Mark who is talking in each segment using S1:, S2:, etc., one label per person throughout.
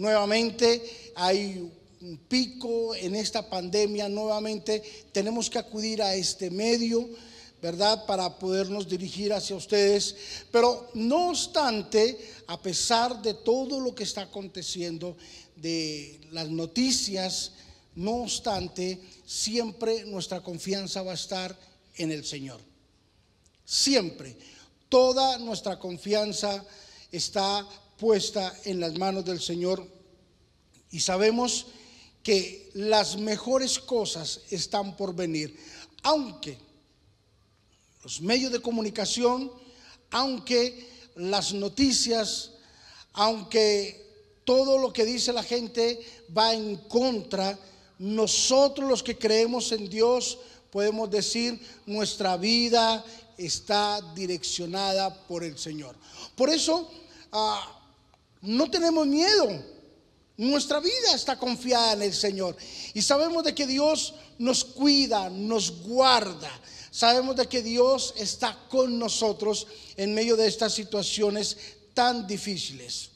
S1: nuevamente hay un pico en esta pandemia, nuevamente tenemos que acudir a este medio, ¿verdad? Para podernos dirigir hacia ustedes. Pero no obstante, a pesar de todo lo que está aconteciendo, de las noticias, no obstante, siempre nuestra confianza va a estar en el Señor. Siempre. Toda nuestra confianza está puesta en las manos del Señor y sabemos que las mejores cosas están por venir, aunque los medios de comunicación, aunque las noticias, aunque todo lo que dice la gente va en contra, nosotros los que creemos en Dios podemos decir nuestra vida está direccionada por el Señor. Por eso ah, no tenemos miedo. Nuestra vida está confiada en el Señor. Y sabemos de que Dios nos cuida, nos guarda. Sabemos de que Dios está con nosotros en medio de estas situaciones tan difíciles.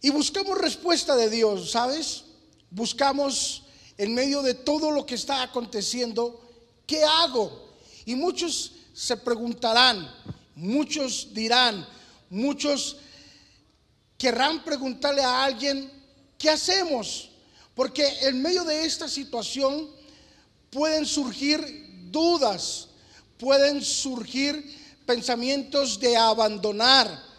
S1: Y buscamos respuesta de Dios, ¿sabes? Buscamos en medio de todo lo que está aconteciendo, ¿qué hago? Y muchos se preguntarán, muchos dirán, muchos querrán preguntarle a alguien, ¿qué hacemos? Porque en medio de esta situación pueden surgir dudas, pueden surgir pensamientos de abandonar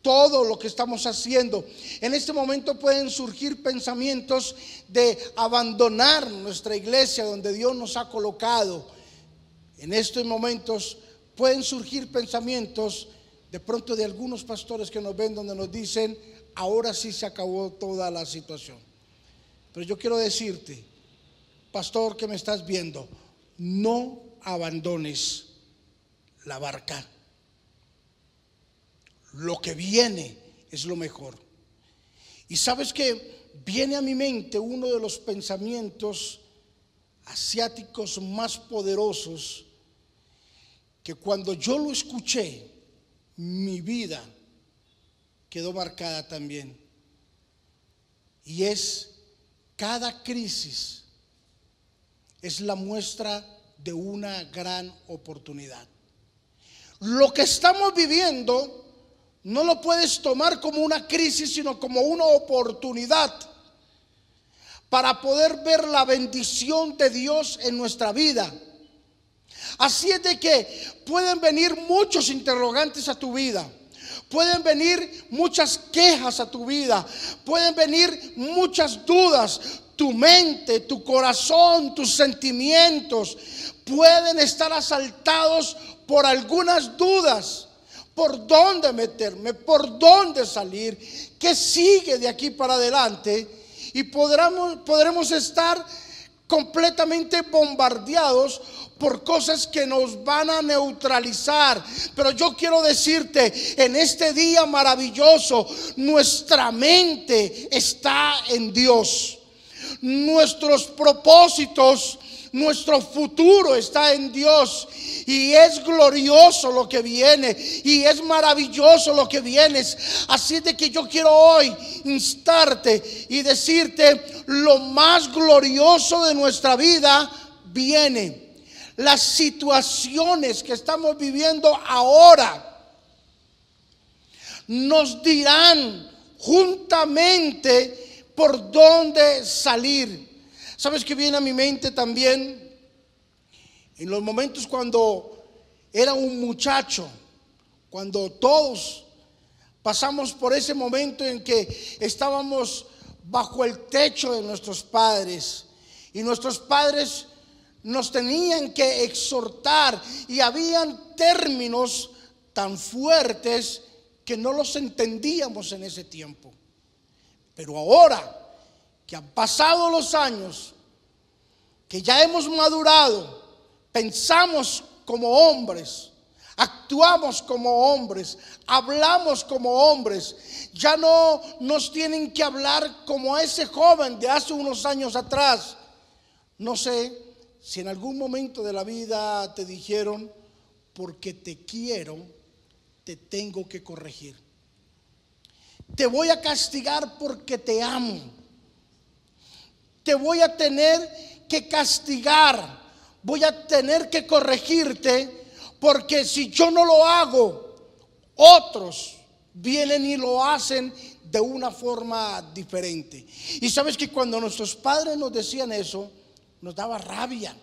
S1: todo lo que estamos haciendo. En este momento pueden surgir pensamientos de abandonar nuestra iglesia donde Dios nos ha colocado. En estos momentos pueden surgir pensamientos de pronto de algunos pastores que nos ven donde nos dicen, ahora sí se acabó toda la situación. Pero yo quiero decirte, pastor que me estás viendo, no abandones la barca. Lo que viene es lo mejor. Y sabes que viene a mi mente uno de los pensamientos asiáticos más poderosos que cuando yo lo escuché, mi vida quedó marcada también. Y es cada crisis es la muestra de una gran oportunidad. Lo que estamos viviendo no lo puedes tomar como una crisis, sino como una oportunidad para poder ver la bendición de Dios en nuestra vida. Así es de que pueden venir muchos interrogantes a tu vida. Pueden venir muchas quejas a tu vida. Pueden venir muchas dudas tu mente, tu corazón, tus sentimientos pueden estar asaltados por algunas dudas. ¿Por dónde meterme? ¿Por dónde salir? ¿Qué sigue de aquí para adelante? Y podremos, podremos estar completamente bombardeados por cosas que nos van a neutralizar. Pero yo quiero decirte, en este día maravilloso, nuestra mente está en Dios nuestros propósitos, nuestro futuro está en Dios. Y es glorioso lo que viene. Y es maravilloso lo que viene. Así de que yo quiero hoy instarte y decirte lo más glorioso de nuestra vida viene. Las situaciones que estamos viviendo ahora nos dirán juntamente por dónde salir. ¿Sabes que viene a mi mente también? En los momentos cuando era un muchacho, cuando todos pasamos por ese momento en que estábamos bajo el techo de nuestros padres y nuestros padres nos tenían que exhortar y habían términos tan fuertes que no los entendíamos en ese tiempo. Pero ahora que han pasado los años, que ya hemos madurado, pensamos como hombres, actuamos como hombres, hablamos como hombres. Ya no nos tienen que hablar como ese joven de hace unos años atrás. No sé si en algún momento de la vida te dijeron, porque te quiero, te tengo que corregir. te voy a castigar porque te amo. Te voy a tener que castigar. Voy a tener que corregirte porque si yo no lo hago, otros vienen y lo hacen de una forma diferente. Y sabes que cuando nuestros padres nos decían eso, nos daba rabia,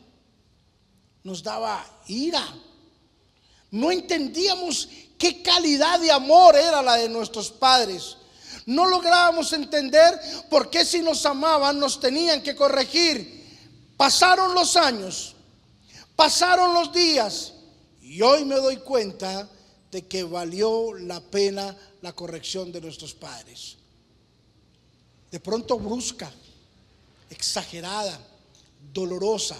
S1: nos daba ira. No entendíamos qué calidad de amor era la de nuestros padres. No lográbamos entender por qué si nos amaban nos tenían que corregir. Pasaron los años, pasaron los días y hoy me doy cuenta de que valió la pena la corrección de nuestros padres. De pronto brusca, exagerada, dolorosa,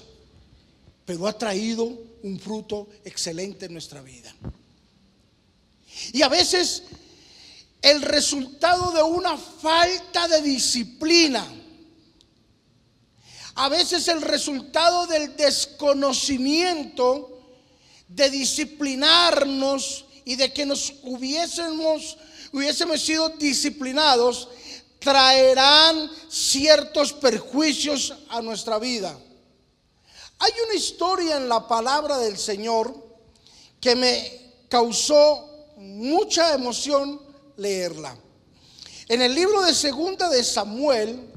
S1: pero ha traído un fruto excelente en nuestra vida. Y a veces el resultado de una falta de disciplina, a veces el resultado del desconocimiento de disciplinarnos y de que nos hubiésemos, hubiésemos sido disciplinados, traerán ciertos perjuicios a nuestra vida. Hay una historia en la palabra del Señor que me causó mucha emoción leerla. En el libro de Segunda de Samuel,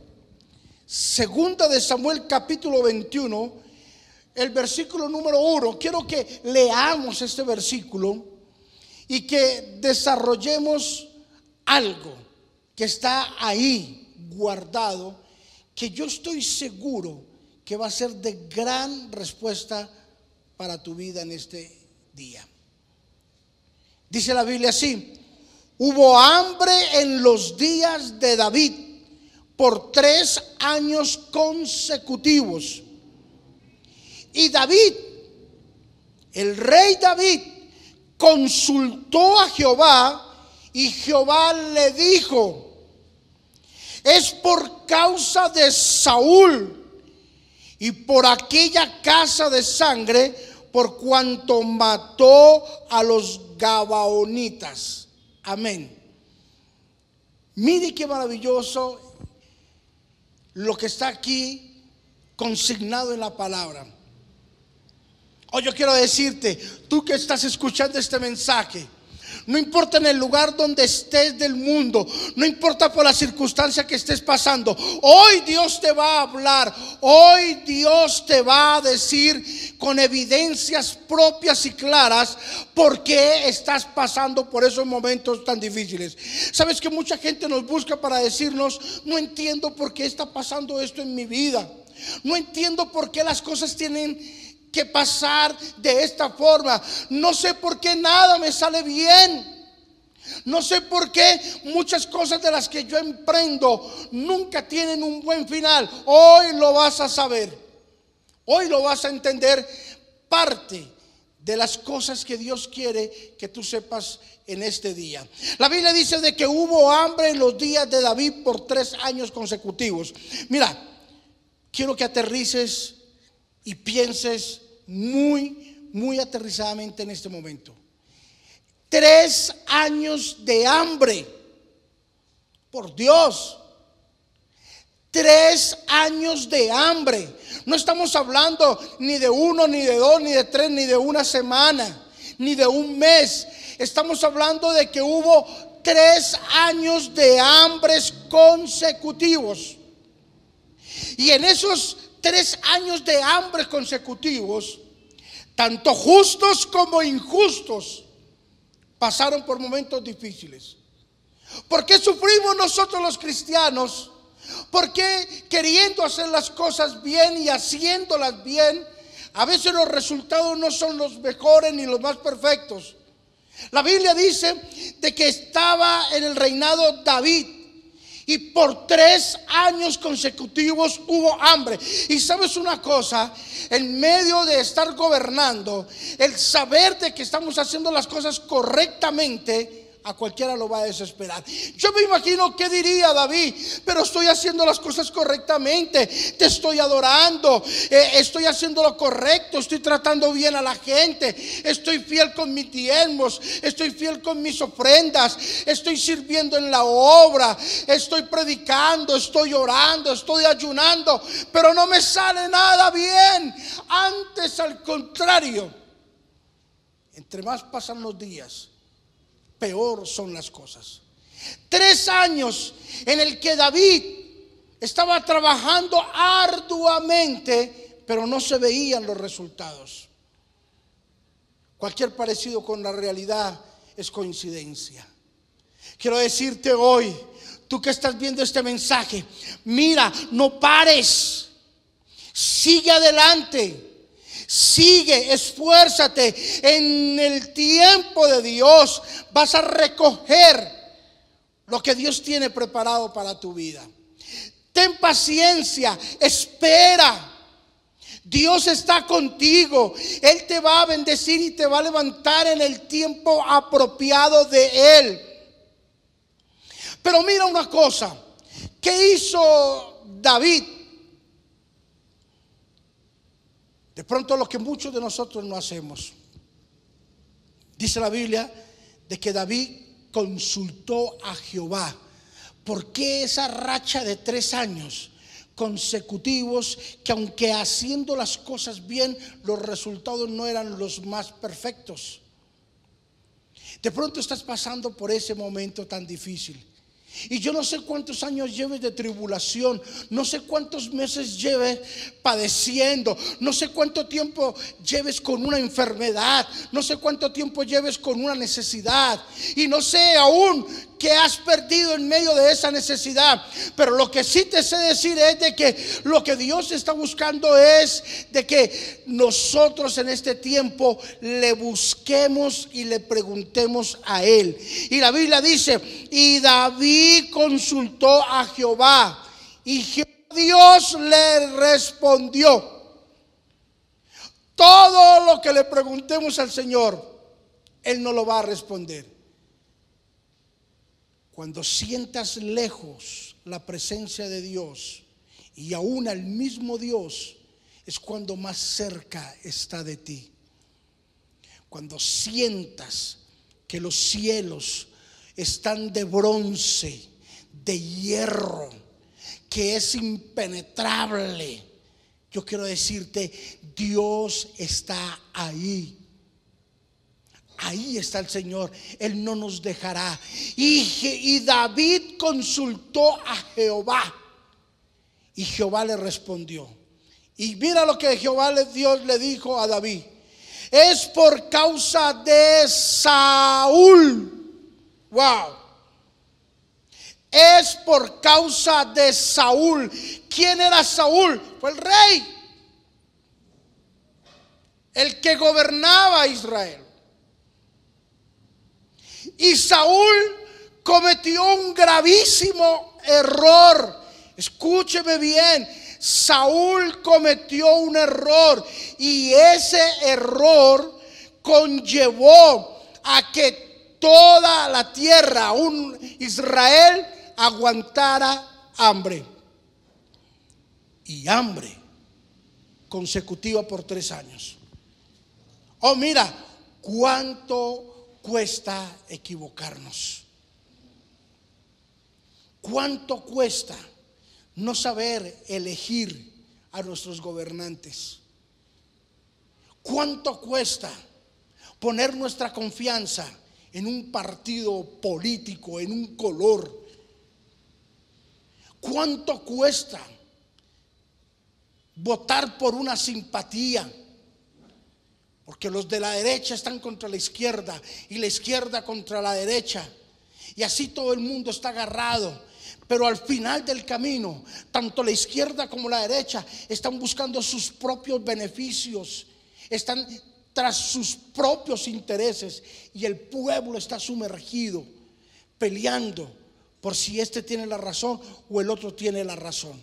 S1: Segunda de Samuel capítulo 21, el versículo número 1, quiero que leamos este versículo y que desarrollemos algo que está ahí guardado, que yo estoy seguro que va a ser de gran respuesta para tu vida en este día. Dice la Biblia así, hubo hambre en los días de David por tres años consecutivos. Y David, el rey David, consultó a Jehová y Jehová le dijo, es por causa de Saúl y por aquella casa de sangre por cuanto mató a los Gabaonitas. Amén. Mire qué maravilloso lo que está aquí consignado en la palabra. Hoy yo quiero decirte, tú que estás escuchando este mensaje, no importa en el lugar donde estés del mundo, no importa por la circunstancia que estés pasando, hoy Dios te va a hablar, hoy Dios te va a decir con evidencias propias y claras por qué estás pasando por esos momentos tan difíciles. Sabes que mucha gente nos busca para decirnos, no entiendo por qué está pasando esto en mi vida, no entiendo por qué las cosas tienen que pasar de esta forma. No sé por qué nada me sale bien. No sé por qué muchas cosas de las que yo emprendo nunca tienen un buen final. Hoy lo vas a saber. Hoy lo vas a entender parte de las cosas que Dios quiere que tú sepas en este día. La Biblia dice de que hubo hambre en los días de David por tres años consecutivos. Mira, quiero que aterrices y pienses muy, muy aterrizadamente en este momento. Tres años de hambre. Por Dios. Tres años de hambre. No estamos hablando ni de uno, ni de dos, ni de tres, ni de una semana, ni de un mes. Estamos hablando de que hubo tres años de hambres consecutivos. Y en esos tres años de hambre consecutivos, tanto justos como injustos pasaron por momentos difíciles. ¿Por qué sufrimos nosotros los cristianos? ¿Por qué queriendo hacer las cosas bien y haciéndolas bien, a veces los resultados no son los mejores ni los más perfectos? La Biblia dice de que estaba en el reinado David y por tres años consecutivos hubo hambre. Y sabes una cosa, en medio de estar gobernando, el saber de que estamos haciendo las cosas correctamente, a cualquiera lo va a desesperar. Yo me imagino qué diría David, pero estoy haciendo las cosas correctamente, te estoy adorando, eh, estoy haciendo lo correcto, estoy tratando bien a la gente, estoy fiel con mis diezmos, estoy fiel con mis ofrendas, estoy sirviendo en la obra, estoy predicando, estoy orando, estoy ayunando, pero no me sale nada bien. Antes al contrario, entre más pasan los días, peor son las cosas. Tres años en el que David estaba trabajando arduamente, pero no se veían los resultados. Cualquier parecido con la realidad es coincidencia. Quiero decirte hoy, tú que estás viendo este mensaje, mira, no pares, sigue adelante. Sigue, esfuérzate. En el tiempo de Dios vas a recoger lo que Dios tiene preparado para tu vida. Ten paciencia, espera. Dios está contigo. Él te va a bendecir y te va a levantar en el tiempo apropiado de Él. Pero mira una cosa, ¿qué hizo David? De pronto lo que muchos de nosotros no hacemos. Dice la Biblia de que David consultó a Jehová. ¿Por qué esa racha de tres años consecutivos que aunque haciendo las cosas bien, los resultados no eran los más perfectos? De pronto estás pasando por ese momento tan difícil. Y yo no sé cuántos años lleves de tribulación, no sé cuántos meses lleves padeciendo, no sé cuánto tiempo lleves con una enfermedad, no sé cuánto tiempo lleves con una necesidad. Y no sé aún que has perdido en medio de esa necesidad. Pero lo que sí te sé decir es de que lo que Dios está buscando es de que nosotros en este tiempo le busquemos y le preguntemos a Él. Y la Biblia dice, y David consultó a Jehová y Dios le respondió. Todo lo que le preguntemos al Señor, Él no lo va a responder. Cuando sientas lejos la presencia de Dios y aún al mismo Dios, es cuando más cerca está de ti. Cuando sientas que los cielos están de bronce, de hierro, que es impenetrable. Yo quiero decirte, Dios está ahí. Ahí está el Señor, Él no nos dejará. Y, David consultó a Jehová y Jehová le respondió. Y mira lo que Jehová le, Dios le dijo a David. Es por causa de Saúl. Wow. Es por causa de Saúl. ¿Quién era Saúl? Fue el rey. El que gobernaba Israel. Y Saúl cometió un gravísimo error. Escúcheme bien. Saúl cometió un error y ese error conllevó a que toda la tierra, un Israel, aguantara hambre. Y hambre consecutiva por tres años. Oh, mira, cuánto cuesta equivocarnos? ¿Cuánto cuesta no saber elegir a nuestros gobernantes? ¿Cuánto cuesta poner nuestra confianza en un partido político, en un color? ¿Cuánto cuesta votar por una simpatía? Porque los de la derecha están contra la izquierda y la izquierda contra la derecha. Y así todo el mundo está agarrado. Pero al final del camino, tanto la izquierda como la derecha están buscando sus propios beneficios. Están tras sus propios intereses. Y el pueblo está sumergido, peleando por si este tiene la razón o el otro tiene la razón.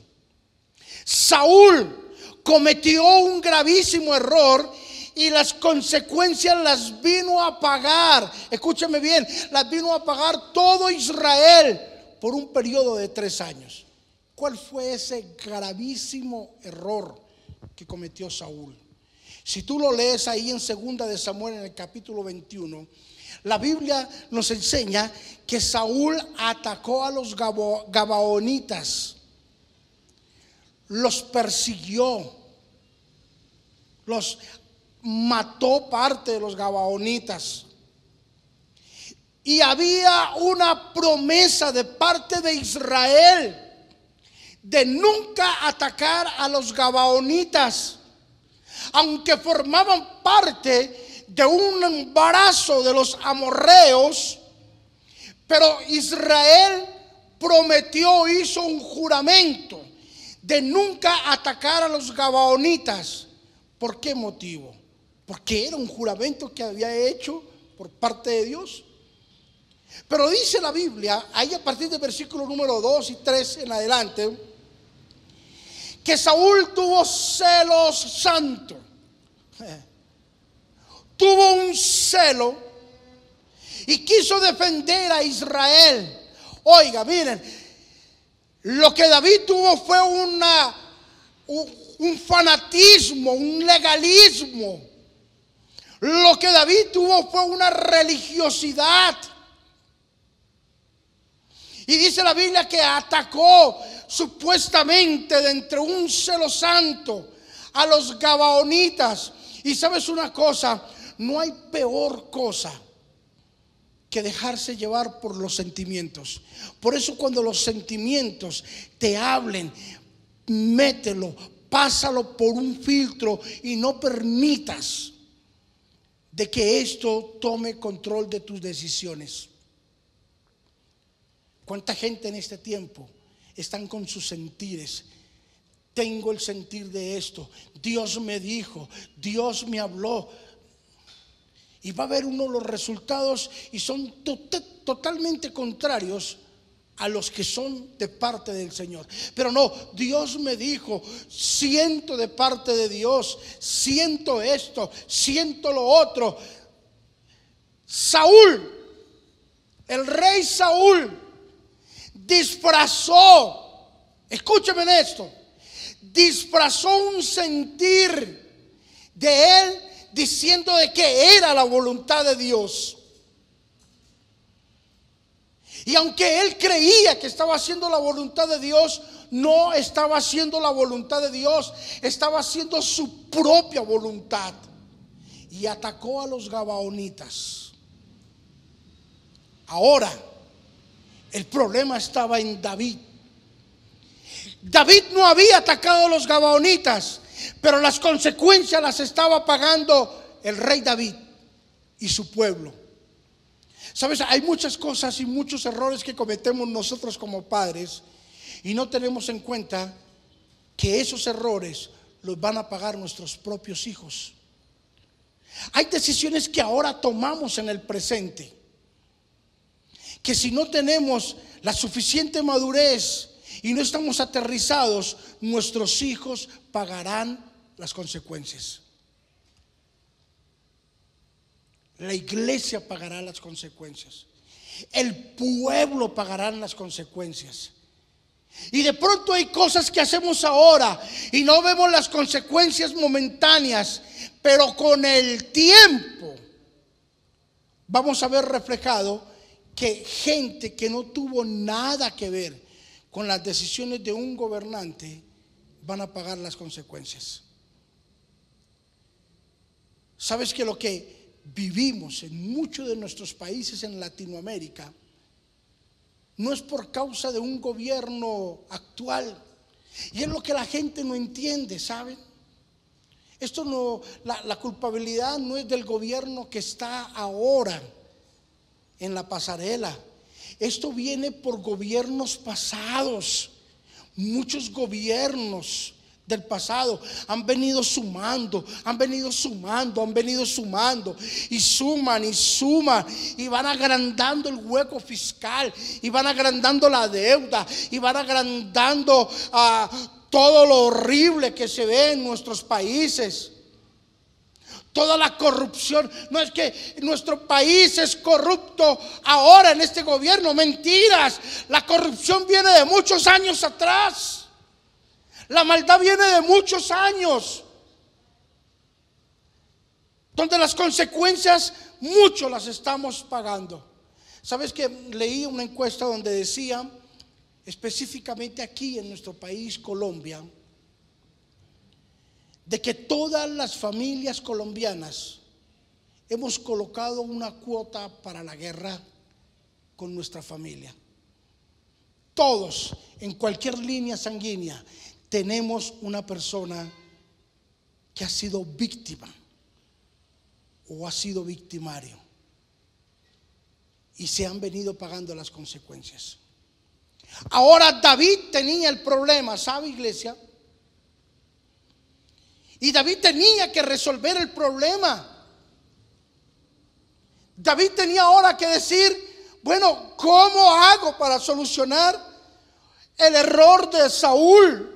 S1: Saúl cometió un gravísimo error y las consecuencias las vino a pagar. Escúchame bien, las vino a pagar todo Israel por un periodo de tres años. ¿Cuál fue ese gravísimo error que cometió Saúl? Si tú lo lees ahí en segunda de Samuel en el capítulo 21, la Biblia nos enseña que Saúl atacó a los gabaonitas, los persiguió, los mató parte de los gabaonitas. Y había una promesa de parte de Israel de nunca atacar a los gabaonitas, aunque formaban parte de un embarazo de los amorreos, pero Israel prometió, hizo un juramento de nunca atacar a los gabaonitas. ¿Por qué motivo? Porque era un juramento que había hecho por parte de Dios. Pero dice la Biblia, ahí a partir del versículo número 2 y 3 en adelante, que Saúl tuvo celos santo. Tuvo un celo y quiso defender a Israel. Oiga, miren, lo que David tuvo fue una, un fanatismo, un legalismo. Lo que David tuvo fue una religiosidad. Y dice la Biblia que atacó supuestamente de entre un celo santo a los gabaonitas. Y sabes una cosa, no hay peor cosa que dejarse llevar por los sentimientos. Por eso cuando los sentimientos te hablen, mételo, pásalo por un filtro y no permitas de que esto tome control de tus decisiones. ¿Cuánta gente en este tiempo están con sus sentires? Tengo el sentir de esto. Dios me dijo, Dios me habló. Y va a ver uno los resultados y son totalmente contrarios a los que son de parte del Señor. Pero no, Dios me dijo, siento de parte de Dios, siento esto, siento lo otro. Saúl, el rey Saúl, disfrazó, escúcheme esto, disfrazó un sentir de él diciendo de que era la voluntad de Dios. Y aunque él creía que estaba haciendo la voluntad de Dios, no estaba haciendo la voluntad de Dios, estaba haciendo su propia voluntad. Y atacó a los gabaonitas. Ahora, el problema estaba en David. David no había atacado a los gabaonitas, pero las consecuencias las estaba pagando el rey David y su pueblo. Sabes, hay muchas cosas y muchos errores que cometemos nosotros como padres y no tenemos en cuenta que esos errores los van a pagar nuestros propios hijos. Hay decisiones que ahora tomamos en el presente, que si no tenemos la suficiente madurez y no estamos aterrizados, nuestros hijos pagarán las consecuencias. La iglesia pagará las consecuencias. El pueblo pagará las consecuencias. Y de pronto hay cosas que hacemos ahora y no vemos las consecuencias momentáneas, pero con el tiempo vamos a ver reflejado que gente que no tuvo nada que ver con las decisiones de un gobernante van a pagar las consecuencias. ¿Sabes que lo que vivimos en muchos de nuestros países en Latinoamérica no es por causa de un gobierno actual. Y es lo que la gente no entiende, ¿saben? Esto no, la, la culpabilidad no es del gobierno que está ahora en la pasarela. Esto viene por gobiernos pasados. Muchos gobiernos del pasado han venido sumando, han venido sumando, han venido sumando y suman y suman y van agrandando el hueco fiscal y van agrandando la deuda y van agrandando a todo lo horrible que se ve en nuestros países. toda la corrupción. No es que nuestro país es corrupto ahora en este gobierno, mentiras. La corrupción viene de muchos años atrás. La maldad viene de muchos años. Donde las consecuencias mucho las estamos pagando. ¿Sabes que leí una encuesta donde decía, específicamente aquí en nuestro país, Colombia, de que todas las familias colombianas hemos colocado una cuota para la guerra con nuestra familia. Todos, en cualquier línea sanguínea, tenemos una persona que ha sido víctima o ha sido victimario y se han venido pagando las consecuencias. Ahora David tenía el problema, ¿sabe iglesia? Y David tenía que resolver el problema. David tenía ahora que decir, bueno, ¿cómo hago para solucionar el error de Saúl?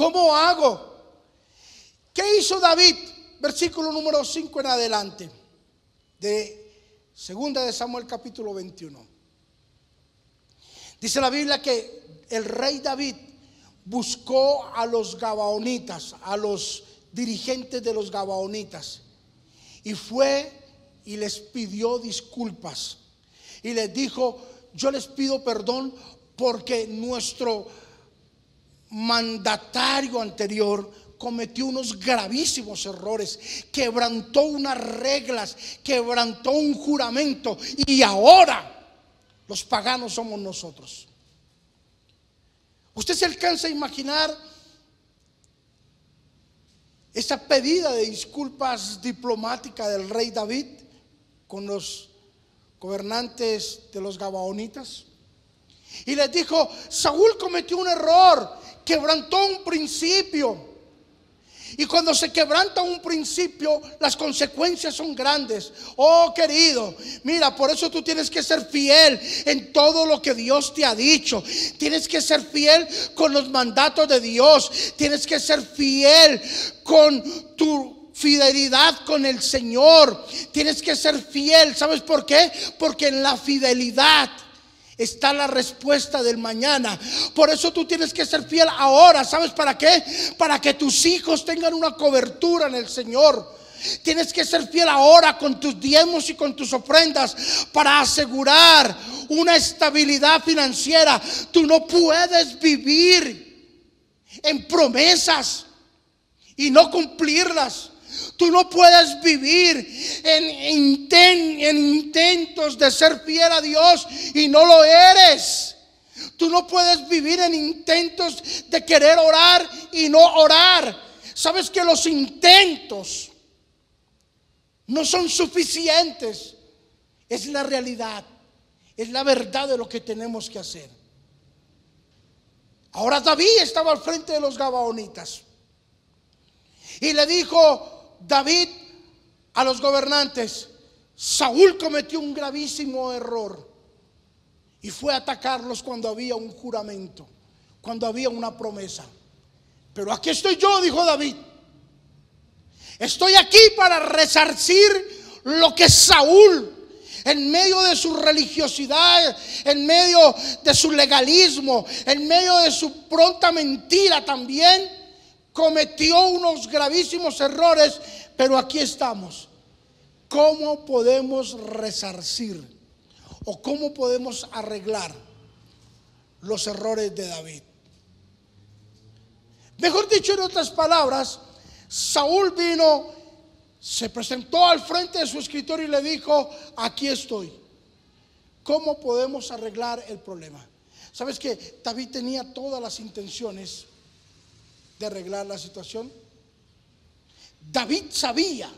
S1: ¿Cómo hago? ¿Qué hizo David? Versículo número 5 en adelante de segunda de Samuel capítulo 21. Dice la Biblia que el rey David buscó a los gabaonitas, a los dirigentes de los gabaonitas, y fue y les pidió disculpas. Y les dijo, yo les pido perdón porque nuestro mandatario anterior cometió unos gravísimos errores, quebrantó unas reglas, quebrantó un juramento y ahora los paganos somos nosotros. ¿Usted se alcanza a imaginar esa pedida de disculpas diplomática del rey David con los gobernantes de los Gabaonitas? Y les dijo, Saúl cometió un error, quebrantó un principio. Y cuando se quebranta un principio, las consecuencias son grandes. Oh, querido, mira, por eso tú tienes que ser fiel en todo lo que Dios te ha dicho. Tienes que ser fiel con los mandatos de Dios. Tienes que ser fiel con tu fidelidad con el Señor. Tienes que ser fiel. ¿Sabes por qué? Porque en la fidelidad está la respuesta del mañana. Por eso tú tienes que ser fiel ahora. ¿Sabes para qué? Para que tus hijos tengan una cobertura en el Señor. Tienes que ser fiel ahora con tus diezmos y con tus ofrendas para asegurar una estabilidad financiera. Tú no puedes vivir en promesas y no cumplirlas. Tú no puedes vivir en, intentos de ser fiel a Dios y no lo eres. Tú no puedes vivir en intentos de querer orar y no orar. Sabes que los intentos no son suficientes. Es la realidad. Es la verdad de lo que tenemos que hacer. Ahora David estaba al frente de los Gabaonitas. Y le dijo, David a los gobernantes, Saúl cometió un gravísimo error y fue a atacarlos cuando había un juramento, cuando había una promesa. Pero aquí estoy yo, dijo David. Estoy aquí para resarcir lo que Saúl, en medio de su religiosidad, en medio de su legalismo, en medio de su pronta mentira también, cometió unos gravísimos errores, pero aquí estamos. ¿Cómo podemos resarcir o cómo podemos arreglar los errores de David? Mejor dicho, en otras palabras, Saúl vino, se presentó al frente de su escritorio y le dijo, aquí estoy. ¿Cómo podemos arreglar el problema? ¿Sabes que David tenía todas las intenciones de arreglar la situación? David sabía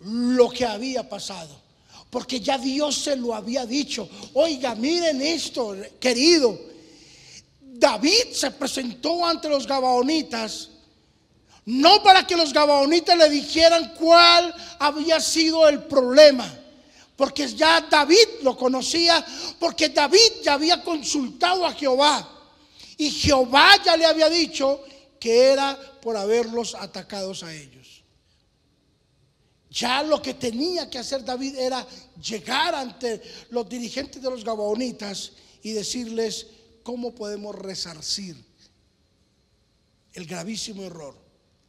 S1: lo que había pasado, porque ya Dios se lo había dicho. Oiga, miren esto, querido. David se presentó ante los gabaonitas, no para que los gabaonitas le dijeran cuál había sido el problema, porque ya David lo conocía, porque David ya había consultado a Jehová. Y Jehová ya le había dicho que era por haberlos atacados a ellos. Ya lo que tenía que hacer David era llegar ante los dirigentes de los Gabaonitas y decirles cómo podemos resarcir el gravísimo error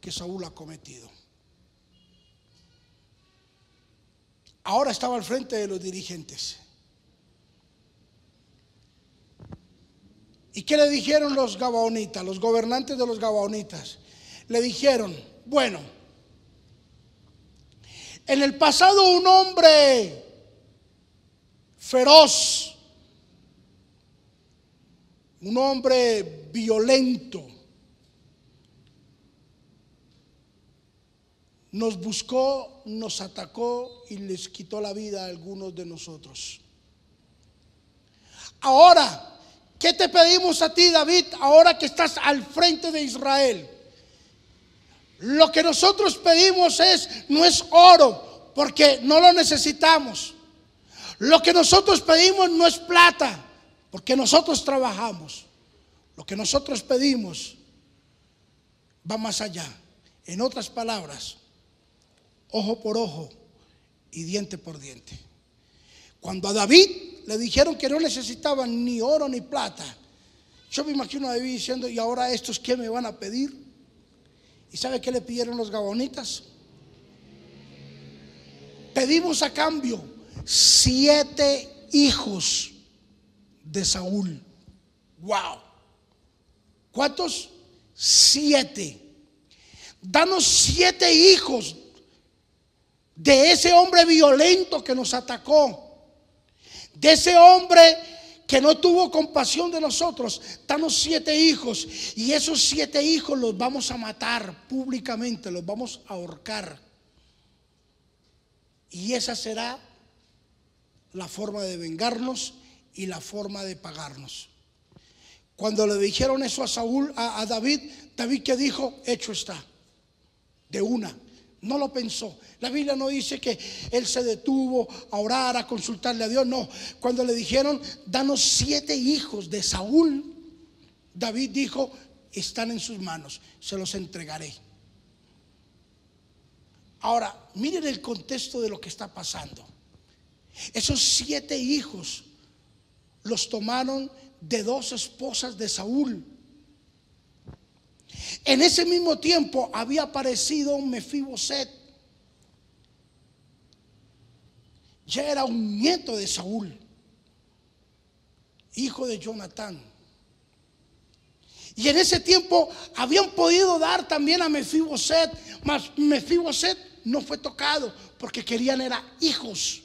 S1: que Saúl ha cometido. Ahora estaba al frente de los dirigentes. ¿Y qué le dijeron los Gabaonitas, los gobernantes de los Gabaonitas? Le dijeron, bueno, en el pasado un hombre feroz, un hombre violento, nos buscó, nos atacó y les quitó la vida a algunos de nosotros. Ahora, ¿qué te pedimos a ti, David, ahora que estás al frente de Israel? Lo que nosotros pedimos es, no es oro, porque no lo necesitamos. Lo que nosotros pedimos no es plata, porque nosotros trabajamos. Lo que nosotros pedimos va más allá. En otras palabras, ojo por ojo y diente por diente. Cuando a David le dijeron que no necesitaban ni oro ni plata, yo me imagino a David diciendo, ¿y ahora estos qué me van a pedir? ¿Y sabe qué le pidieron los gabonitas? Pedimos a cambio siete hijos de Saúl. Wow. ¿Cuántos? Siete. Danos siete hijos de ese hombre violento que nos atacó, de ese hombre que no tuvo compasión de nosotros, danos siete hijos y esos siete hijos los vamos a matar públicamente, los vamos a ahorcar. Y esa será la forma de vengarnos y la forma de pagarnos. Cuando le dijeron eso a Saúl, a, a David, David que dijo, hecho está, de una. No lo pensó. La Biblia no dice que él se detuvo a orar, a consultarle a Dios. No. Cuando le dijeron, danos siete hijos de Saúl, David dijo, están en sus manos, se los entregaré. Ahora, miren el contexto de lo que está pasando. Esos siete hijos los tomaron de dos esposas de Saúl. En ese mismo tiempo había aparecido Mefiboset. Ya era un nieto de Saúl, hijo de Jonatán. Y en ese tiempo habían podido dar también a Mefiboset, mas Mefiboset no fue tocado porque querían era hijos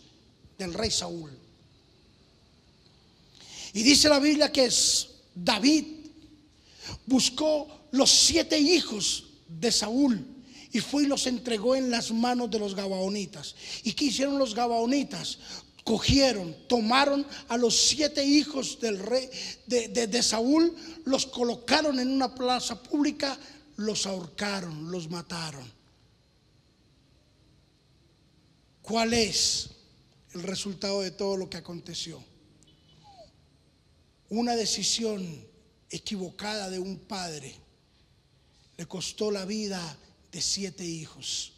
S1: del rey Saúl. Y dice la Biblia que es David buscó los siete hijos de Saúl y fue y los entregó en las manos de los gabaonitas. ¿Y qué hicieron los gabaonitas? Cogieron, tomaron a los siete hijos del rey de, de Saúl, los colocaron en una plaza pública, los ahorcaron, los mataron. ¿Cuál es el resultado de todo lo que aconteció? Una decisión equivocada de un padre le costó la vida de siete hijos.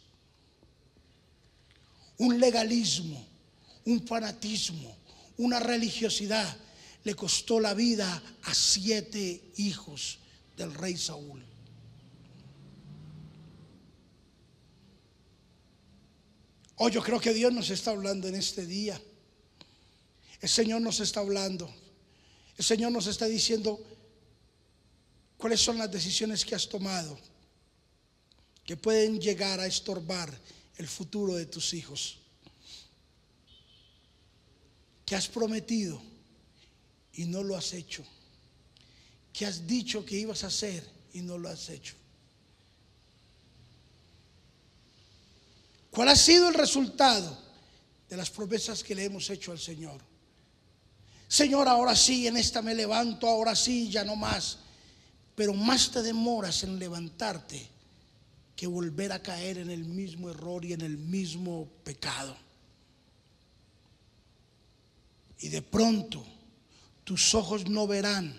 S1: Un legalismo, un fanatismo, una religiosidad le costó la vida a siete hijos del rey Saúl. Hoy yo creo que Dios nos está hablando en este día. El Señor nos está hablando. El Señor nos está diciendo, ¿Cuáles son las decisiones que has tomado que pueden llegar a estorbar el futuro de tus hijos? ¿Qué has prometido y no lo has hecho? ¿Qué has dicho que ibas a hacer y no lo has hecho? ¿Cuál ha sido el resultado de las promesas que le hemos hecho al Señor? Señor, ahora sí, en esta me levanto, ahora sí, ya no más pero más te demoras en levantarte que volver a caer en el mismo error y en el mismo pecado. Y de pronto tus ojos no verán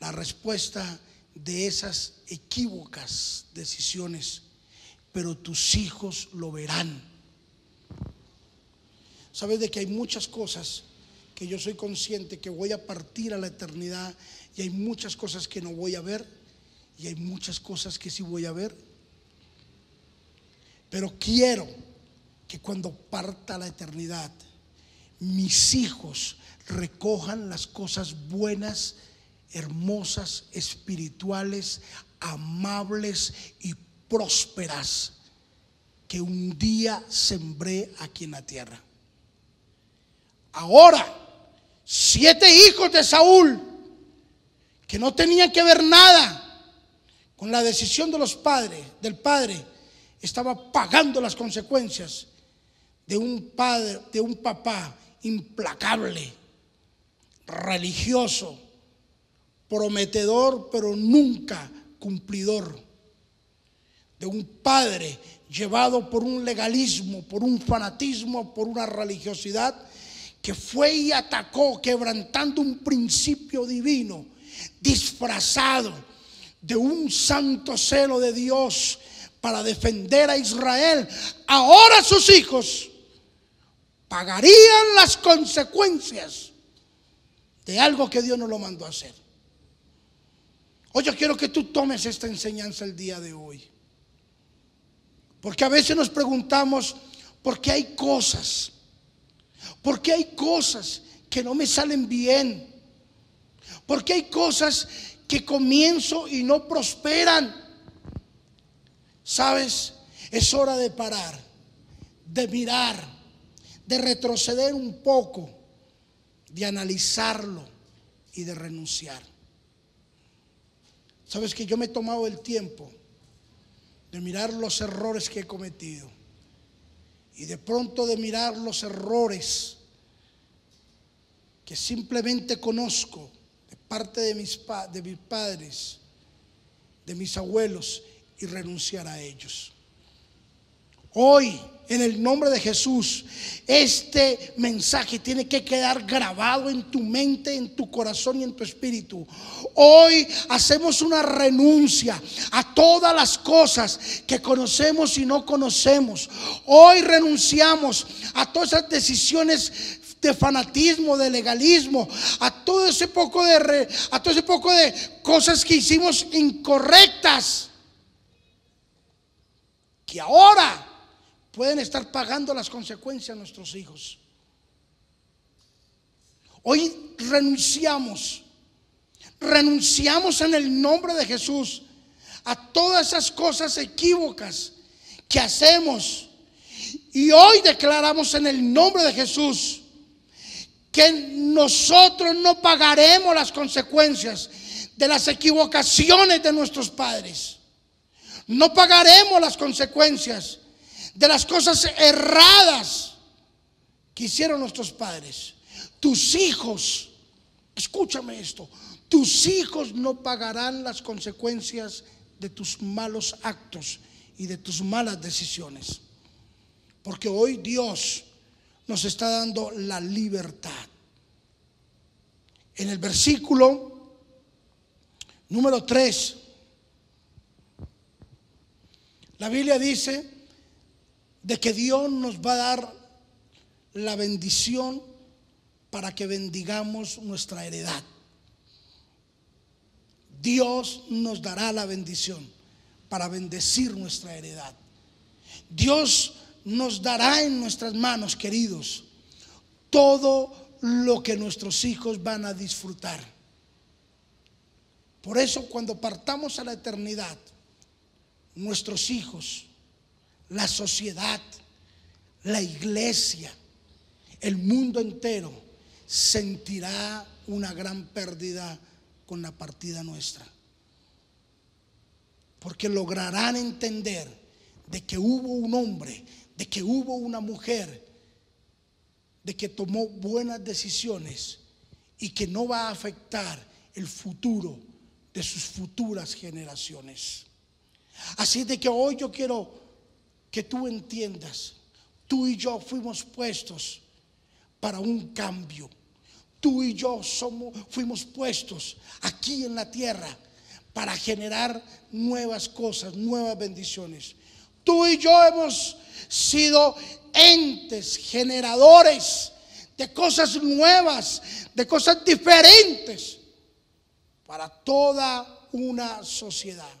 S1: la respuesta de esas equívocas decisiones, pero tus hijos lo verán. Sabes de que hay muchas cosas que yo soy consciente que voy a partir a la eternidad y hay muchas cosas que no voy a ver y hay muchas cosas que sí voy a ver. Pero quiero que cuando parta la eternidad, mis hijos recojan las cosas buenas, hermosas, espirituales, amables y prósperas que un día sembré aquí en la tierra. Ahora, siete hijos de Saúl que no tenían que ver nada con la decisión de los padres, del padre, estaba pagando las consecuencias de un padre, de un papá implacable, religioso, prometedor, pero nunca cumplidor, de un padre llevado por un legalismo, por un fanatismo, por una religiosidad, que fue y atacó quebrantando un principio divino, disfrazado de un santo celo de Dios para defender a Israel. Ahora sus hijos pagarían las consecuencias de algo que Dios no lo mandó a hacer. Hoy yo quiero que tú tomes esta enseñanza el día de hoy. Porque a veces nos preguntamos, ¿por qué hay cosas? ¿Por qué hay cosas que no me salen bien? ¿Por qué hay cosas que comienzo y no prosperan? ¿Sabes? Es hora de parar, de mirar, de retroceder un poco, de analizarlo y de renunciar. Sabes que yo me he tomado el tiempo de mirar los errores que he cometido y de pronto de mirar los errores que simplemente conozco parte de mis, de mis padres, de mis abuelos y renunciar a ellos. Hoy en el nombre de Jesús, este mensaje tiene que quedar grabado en tu mente, en tu corazón y en tu espíritu. Hoy hacemos una renuncia a todas las cosas que conocemos y no conocemos. Hoy renunciamos a todas esas decisiones de fanatismo, de legalismo, a todo ese poco de a todo ese poco de cosas que hicimos incorrectas. Que ahora pueden estar pagando las consecuencias nuestros hijos. Hoy renunciamos, renunciamos en el nombre de Jesús a todas esas cosas equívocas que hacemos. Y hoy declaramos en el nombre de Jesús que nosotros no pagaremos las consecuencias de las equivocaciones de nuestros padres. No pagaremos las consecuencias de las cosas erradas que hicieron nuestros padres. Tus hijos, escúchame esto, tus hijos no pagarán las consecuencias de tus malos actos y de tus malas decisiones. Porque hoy Dios nos está dando la libertad. En el versículo número 3, la Biblia dice, de que Dios nos va a dar la bendición para que bendigamos nuestra heredad. Dios nos dará la bendición para bendecir nuestra heredad. Dios nos dará en nuestras manos, queridos, todo lo que nuestros hijos van a disfrutar. Por eso cuando partamos a la eternidad, nuestros hijos la sociedad, la iglesia, el mundo entero sentirá una gran pérdida con la partida nuestra. Porque lograrán entender de que hubo un hombre, de que hubo una mujer, de que tomó buenas decisiones y que no va a afectar el futuro de sus futuras generaciones. Así de que hoy yo quiero que tú entiendas, tú y yo fuimos puestos para un cambio. Tú y yo somos, fuimos puestos aquí en la tierra para generar nuevas cosas, nuevas bendiciones. Tú y yo hemos sido entes generadores de cosas nuevas, de cosas diferentes para toda una sociedad.